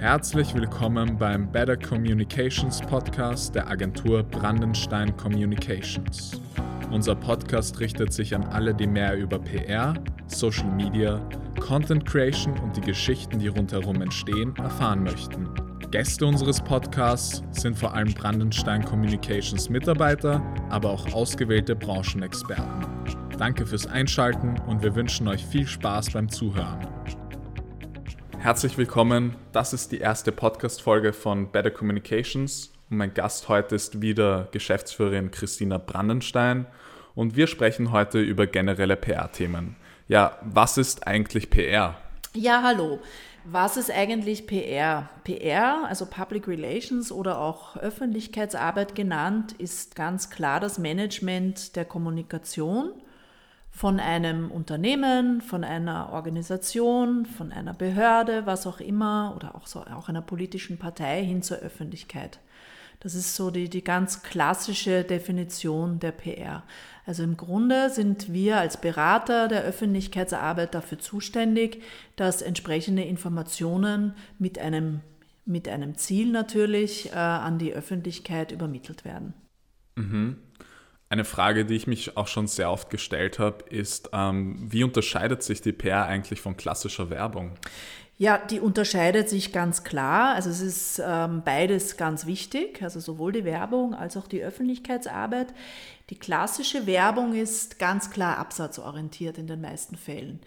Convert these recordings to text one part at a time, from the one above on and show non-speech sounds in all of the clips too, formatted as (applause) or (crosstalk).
Herzlich willkommen beim Better Communications Podcast der Agentur Brandenstein Communications. Unser Podcast richtet sich an alle, die mehr über PR, Social Media, Content Creation und die Geschichten, die rundherum entstehen, erfahren möchten. Gäste unseres Podcasts sind vor allem Brandenstein Communications Mitarbeiter, aber auch ausgewählte Branchenexperten. Danke fürs Einschalten und wir wünschen euch viel Spaß beim Zuhören. Herzlich willkommen. Das ist die erste Podcast-Folge von Better Communications. Und mein Gast heute ist wieder Geschäftsführerin Christina Brandenstein. Und wir sprechen heute über generelle PR-Themen. Ja, was ist eigentlich PR? Ja, hallo. Was ist eigentlich PR? PR, also Public Relations oder auch Öffentlichkeitsarbeit genannt, ist ganz klar das Management der Kommunikation von einem Unternehmen, von einer Organisation, von einer Behörde, was auch immer, oder auch, so, auch einer politischen Partei hin zur Öffentlichkeit. Das ist so die, die ganz klassische Definition der PR. Also im Grunde sind wir als Berater der Öffentlichkeitsarbeit dafür zuständig, dass entsprechende Informationen mit einem, mit einem Ziel natürlich äh, an die Öffentlichkeit übermittelt werden. Mhm. Eine Frage, die ich mich auch schon sehr oft gestellt habe, ist, ähm, wie unterscheidet sich die PR eigentlich von klassischer Werbung? Ja, die unterscheidet sich ganz klar. Also es ist ähm, beides ganz wichtig, also sowohl die Werbung als auch die Öffentlichkeitsarbeit. Die klassische Werbung ist ganz klar absatzorientiert in den meisten Fällen.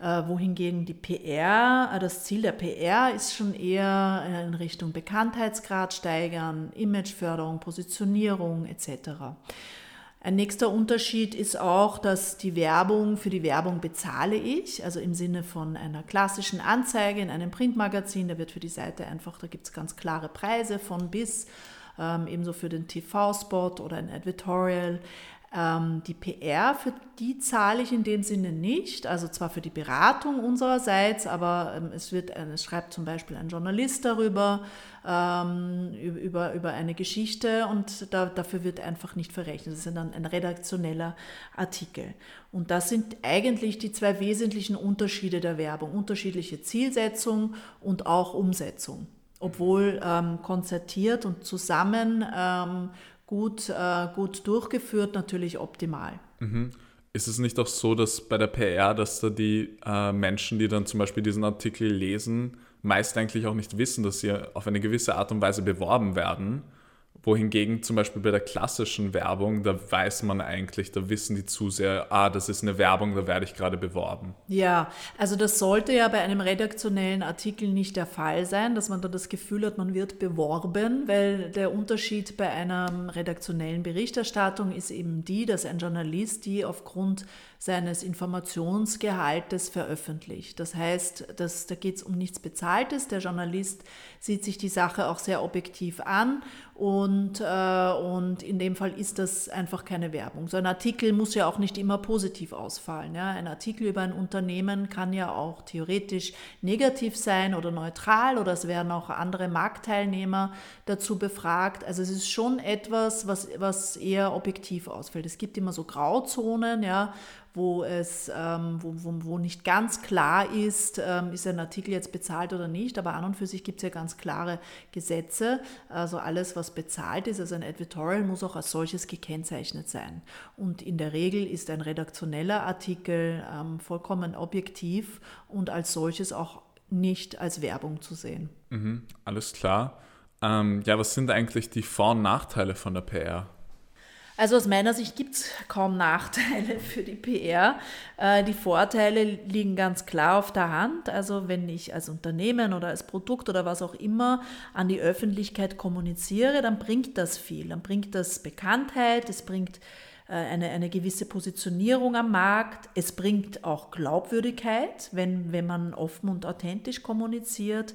Äh, wohingegen die PR, äh, das Ziel der PR ist schon eher in Richtung Bekanntheitsgrad steigern, Imageförderung, Positionierung etc. Ein nächster Unterschied ist auch, dass die Werbung, für die Werbung bezahle ich, also im Sinne von einer klassischen Anzeige in einem Printmagazin, da wird für die Seite einfach, da gibt es ganz klare Preise von bis, ähm, ebenso für den TV-Spot oder ein Editorial. Ähm, die PR, für die zahle ich in dem Sinne nicht, also zwar für die Beratung unsererseits, aber ähm, es, wird, es schreibt zum Beispiel ein Journalist darüber, ähm, über, über eine Geschichte und da, dafür wird einfach nicht verrechnet. Das ist dann ein redaktioneller Artikel. Und das sind eigentlich die zwei wesentlichen Unterschiede der Werbung, unterschiedliche Zielsetzung und auch Umsetzung obwohl ähm, konzertiert und zusammen ähm, gut, äh, gut durchgeführt, natürlich optimal. Mhm. Ist es nicht auch so, dass bei der PR, dass da die äh, Menschen, die dann zum Beispiel diesen Artikel lesen, meist eigentlich auch nicht wissen, dass sie auf eine gewisse Art und Weise beworben werden? Wohingegen zum Beispiel bei der klassischen Werbung, da weiß man eigentlich, da wissen die Zuseher, ah, das ist eine Werbung, da werde ich gerade beworben. Ja, also das sollte ja bei einem redaktionellen Artikel nicht der Fall sein, dass man da das Gefühl hat, man wird beworben, weil der Unterschied bei einer redaktionellen Berichterstattung ist eben die, dass ein Journalist die aufgrund seines Informationsgehaltes veröffentlicht. Das heißt, dass, da geht es um nichts Bezahltes. Der Journalist sieht sich die Sache auch sehr objektiv an und, äh, und in dem Fall ist das einfach keine Werbung. So ein Artikel muss ja auch nicht immer positiv ausfallen. Ja? Ein Artikel über ein Unternehmen kann ja auch theoretisch negativ sein oder neutral oder es werden auch andere Marktteilnehmer dazu befragt. Also es ist schon etwas, was, was eher objektiv ausfällt. Es gibt immer so Grauzonen, ja, wo es ähm, wo, wo, wo nicht ganz klar ist, ähm, ist ein Artikel jetzt bezahlt oder nicht, aber an und für sich gibt es ja ganz klare Gesetze. Also alles, was bezahlt ist, also ein Editorial, muss auch als solches gekennzeichnet sein. Und in der Regel ist ein redaktioneller Artikel ähm, vollkommen objektiv und als solches auch nicht als Werbung zu sehen. Mhm, alles klar. Ähm, ja, was sind eigentlich die Vor- und Nachteile von der PR? Also aus meiner Sicht gibt es kaum Nachteile (laughs) für die PR. Äh, die Vorteile liegen ganz klar auf der Hand. Also wenn ich als Unternehmen oder als Produkt oder was auch immer an die Öffentlichkeit kommuniziere, dann bringt das viel. Dann bringt das Bekanntheit, es bringt eine, eine gewisse Positionierung am Markt. Es bringt auch Glaubwürdigkeit, wenn, wenn man offen und authentisch kommuniziert.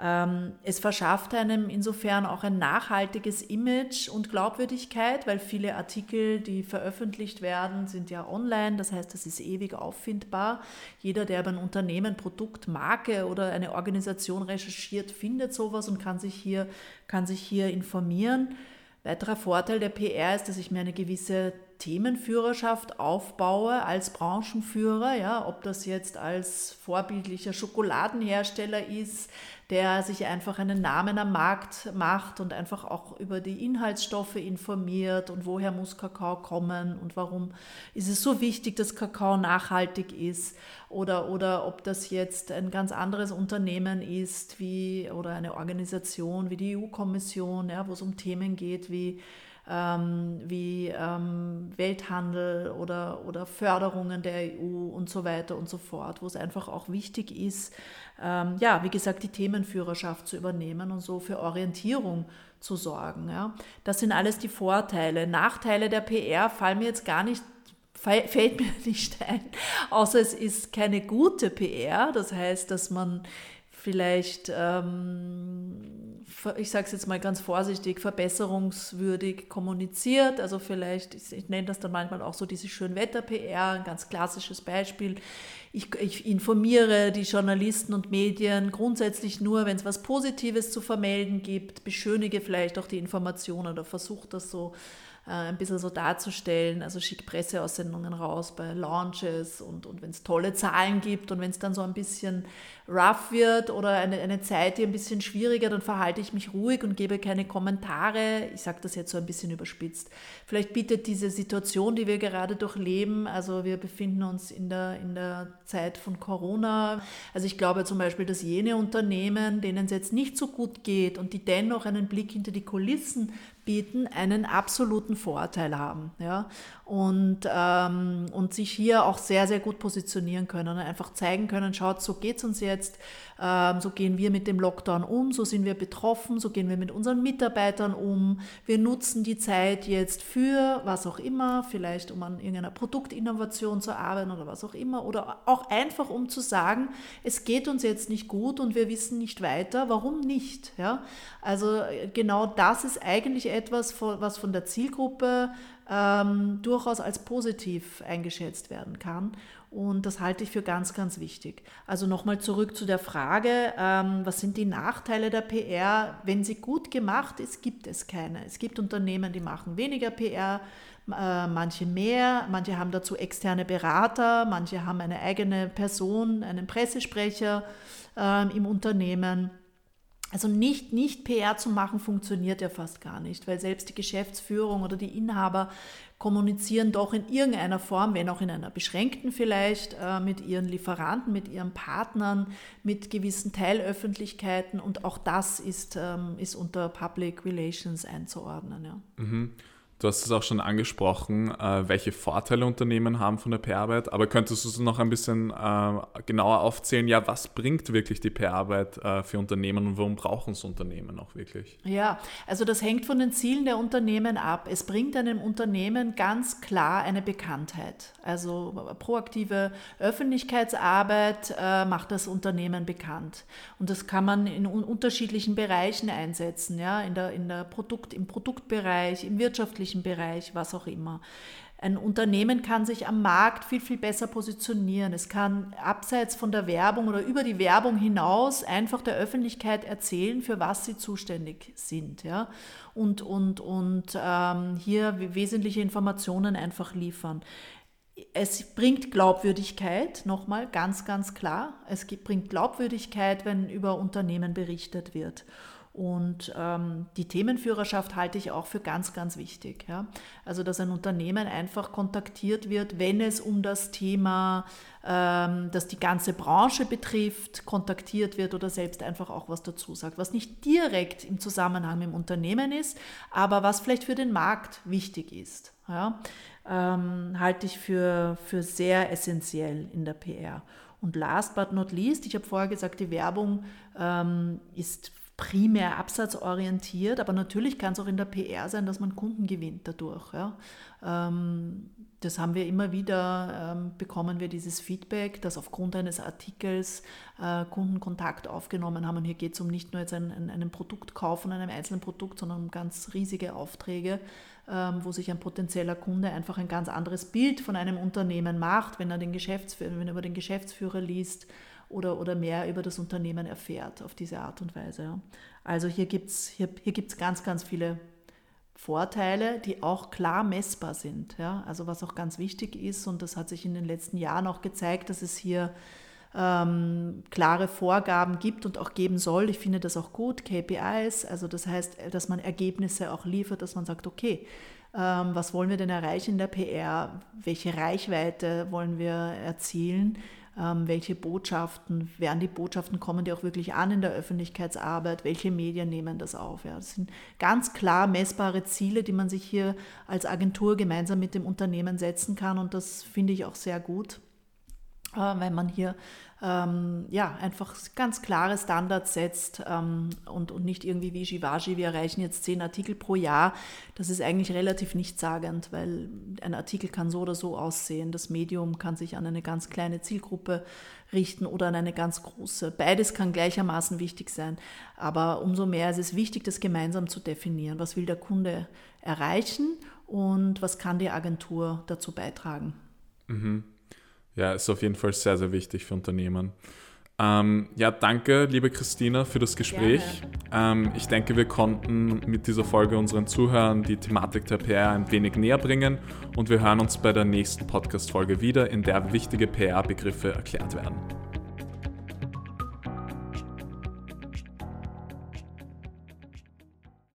Ähm, es verschafft einem insofern auch ein nachhaltiges Image und Glaubwürdigkeit, weil viele Artikel, die veröffentlicht werden, sind ja online. Das heißt, das ist ewig auffindbar. Jeder, der über ein Unternehmen, Produkt, Marke oder eine Organisation recherchiert, findet sowas und kann sich hier, kann sich hier informieren. Weiterer Vorteil der PR ist, dass ich mir eine gewisse Themenführerschaft aufbaue als Branchenführer, ja, ob das jetzt als vorbildlicher Schokoladenhersteller ist, der sich einfach einen Namen am Markt macht und einfach auch über die Inhaltsstoffe informiert und woher muss Kakao kommen und warum ist es so wichtig, dass Kakao nachhaltig ist oder, oder ob das jetzt ein ganz anderes Unternehmen ist wie oder eine Organisation wie die EU-Kommission, ja, wo es um Themen geht wie ähm, wie ähm, Welthandel oder, oder Förderungen der EU und so weiter und so fort, wo es einfach auch wichtig ist, ähm, ja, wie gesagt, die Themenführerschaft zu übernehmen und so für Orientierung zu sorgen. Ja. Das sind alles die Vorteile. Nachteile der PR fallen mir jetzt gar nicht (laughs) fällt mir nicht ein, außer es ist keine gute PR. Das heißt, dass man vielleicht, ähm, ich sage es jetzt mal ganz vorsichtig, verbesserungswürdig kommuniziert. Also vielleicht, ich, nenne das dann manchmal auch so diese Schönwetter-PR, ein ganz klassisches Beispiel. Ich, ich, informiere die Journalisten und Medien grundsätzlich nur, wenn es was Positives zu vermelden gibt, beschönige vielleicht auch die Informationen oder versuche das so äh, ein bisschen so darzustellen. Also schick Presseaussendungen raus bei Launches und, und wenn es tolle Zahlen gibt und wenn es dann so ein bisschen rough wird oder eine, eine Zeit, die ein bisschen schwieriger, dann verhalte ich mich ruhig und gebe keine Kommentare. Ich sage das jetzt so ein bisschen überspitzt. Vielleicht bietet diese Situation, die wir gerade durchleben, also wir befinden uns in der, in der Zeit von Corona. Also ich glaube zum Beispiel, dass jene Unternehmen, denen es jetzt nicht so gut geht und die dennoch einen Blick hinter die Kulissen bieten, einen absoluten Vorteil haben. Ja? Und, ähm, und sich hier auch sehr, sehr gut positionieren können und einfach zeigen können, schaut, so geht es uns jetzt, ähm, so gehen wir mit dem Lockdown um, so sind wir betroffen, so gehen wir mit unseren Mitarbeitern um. Wir nutzen die Zeit jetzt für was auch immer, vielleicht um an irgendeiner Produktinnovation zu arbeiten oder was auch immer, oder auch einfach um zu sagen, es geht uns jetzt nicht gut und wir wissen nicht weiter, warum nicht? Ja? Also genau das ist eigentlich etwas, was von der Zielgruppe ähm, durchaus als positiv eingeschätzt werden kann. Und das halte ich für ganz, ganz wichtig. Also nochmal zurück zu der Frage, ähm, was sind die Nachteile der PR? Wenn sie gut gemacht ist, gibt es keine. Es gibt Unternehmen, die machen weniger PR, äh, manche mehr, manche haben dazu externe Berater, manche haben eine eigene Person, einen Pressesprecher ähm, im Unternehmen. Also nicht, nicht PR zu machen funktioniert ja fast gar nicht, weil selbst die Geschäftsführung oder die Inhaber kommunizieren doch in irgendeiner Form, wenn auch in einer beschränkten vielleicht, äh, mit ihren Lieferanten, mit ihren Partnern, mit gewissen Teilöffentlichkeiten und auch das ist, ähm, ist unter Public Relations einzuordnen. Ja. Mhm. Du hast es auch schon angesprochen, äh, welche Vorteile Unternehmen haben von der PR-Arbeit, aber könntest du es noch ein bisschen äh, genauer aufzählen? Ja, was bringt wirklich die PR-Arbeit äh, für Unternehmen und warum brauchen es Unternehmen auch wirklich? Ja, also das hängt von den Zielen der Unternehmen ab. Es bringt einem Unternehmen ganz klar eine Bekanntheit. Also proaktive Öffentlichkeitsarbeit macht das Unternehmen bekannt. Und das kann man in unterschiedlichen Bereichen einsetzen, ja, in der, in der Produkt, im Produktbereich, im wirtschaftlichen wirtschaftlichen Bereich, was auch immer. Ein Unternehmen kann sich am Markt viel, viel besser positionieren. Es kann abseits von der Werbung oder über die Werbung hinaus einfach der Öffentlichkeit erzählen, für was sie zuständig sind. Ja? Und, und, und ähm, hier wesentliche Informationen einfach liefern. Es bringt Glaubwürdigkeit, nochmal ganz, ganz klar. Es bringt Glaubwürdigkeit, wenn über Unternehmen berichtet wird. Und ähm, die Themenführerschaft halte ich auch für ganz, ganz wichtig. Ja? Also, dass ein Unternehmen einfach kontaktiert wird, wenn es um das Thema, ähm, das die ganze Branche betrifft, kontaktiert wird oder selbst einfach auch was dazu sagt, was nicht direkt im Zusammenhang mit dem Unternehmen ist, aber was vielleicht für den Markt wichtig ist. Ja? Ähm, halte ich für, für sehr essentiell in der PR. Und last but not least, ich habe vorher gesagt, die Werbung ähm, ist primär absatzorientiert, aber natürlich kann es auch in der PR sein, dass man Kunden gewinnt dadurch. Ja. Ähm, das haben wir immer wieder, ähm, bekommen wir dieses Feedback, dass aufgrund eines Artikels äh, Kunden Kontakt aufgenommen haben. Und hier geht es um nicht nur jetzt einen, einen Produktkauf von einem einzelnen Produkt, sondern um ganz riesige Aufträge, ähm, wo sich ein potenzieller Kunde einfach ein ganz anderes Bild von einem Unternehmen macht, wenn er, den Geschäftsführer, wenn er über den Geschäftsführer liest oder, oder mehr über das Unternehmen erfährt auf diese Art und Weise. Also hier gibt es hier, hier gibt's ganz, ganz viele Vorteile, die auch klar messbar sind. Ja? Also was auch ganz wichtig ist, und das hat sich in den letzten Jahren auch gezeigt, dass es hier ähm, klare Vorgaben gibt und auch geben soll. Ich finde das auch gut, KPIs, also das heißt, dass man Ergebnisse auch liefert, dass man sagt, okay, ähm, was wollen wir denn erreichen in der PR? Welche Reichweite wollen wir erzielen? Ähm, welche Botschaften, werden die Botschaften kommen, die auch wirklich an in der Öffentlichkeitsarbeit, welche Medien nehmen das auf. Ja. Das sind ganz klar messbare Ziele, die man sich hier als Agentur gemeinsam mit dem Unternehmen setzen kann und das finde ich auch sehr gut, weil man hier ähm, ja, einfach ganz klare Standards setzt ähm, und, und nicht irgendwie wie Shivaji, wir erreichen jetzt zehn Artikel pro Jahr. Das ist eigentlich relativ nichtssagend, weil ein Artikel kann so oder so aussehen. Das Medium kann sich an eine ganz kleine Zielgruppe richten oder an eine ganz große. Beides kann gleichermaßen wichtig sein, aber umso mehr ist es wichtig, das gemeinsam zu definieren. Was will der Kunde erreichen und was kann die Agentur dazu beitragen? Mhm. Ja, ist auf jeden Fall sehr, sehr wichtig für Unternehmen. Ähm, ja, danke, liebe Christina, für das Gespräch. Ähm, ich denke, wir konnten mit dieser Folge unseren Zuhörern die Thematik der PR ein wenig näher bringen und wir hören uns bei der nächsten Podcast-Folge wieder, in der wichtige PR-Begriffe erklärt werden.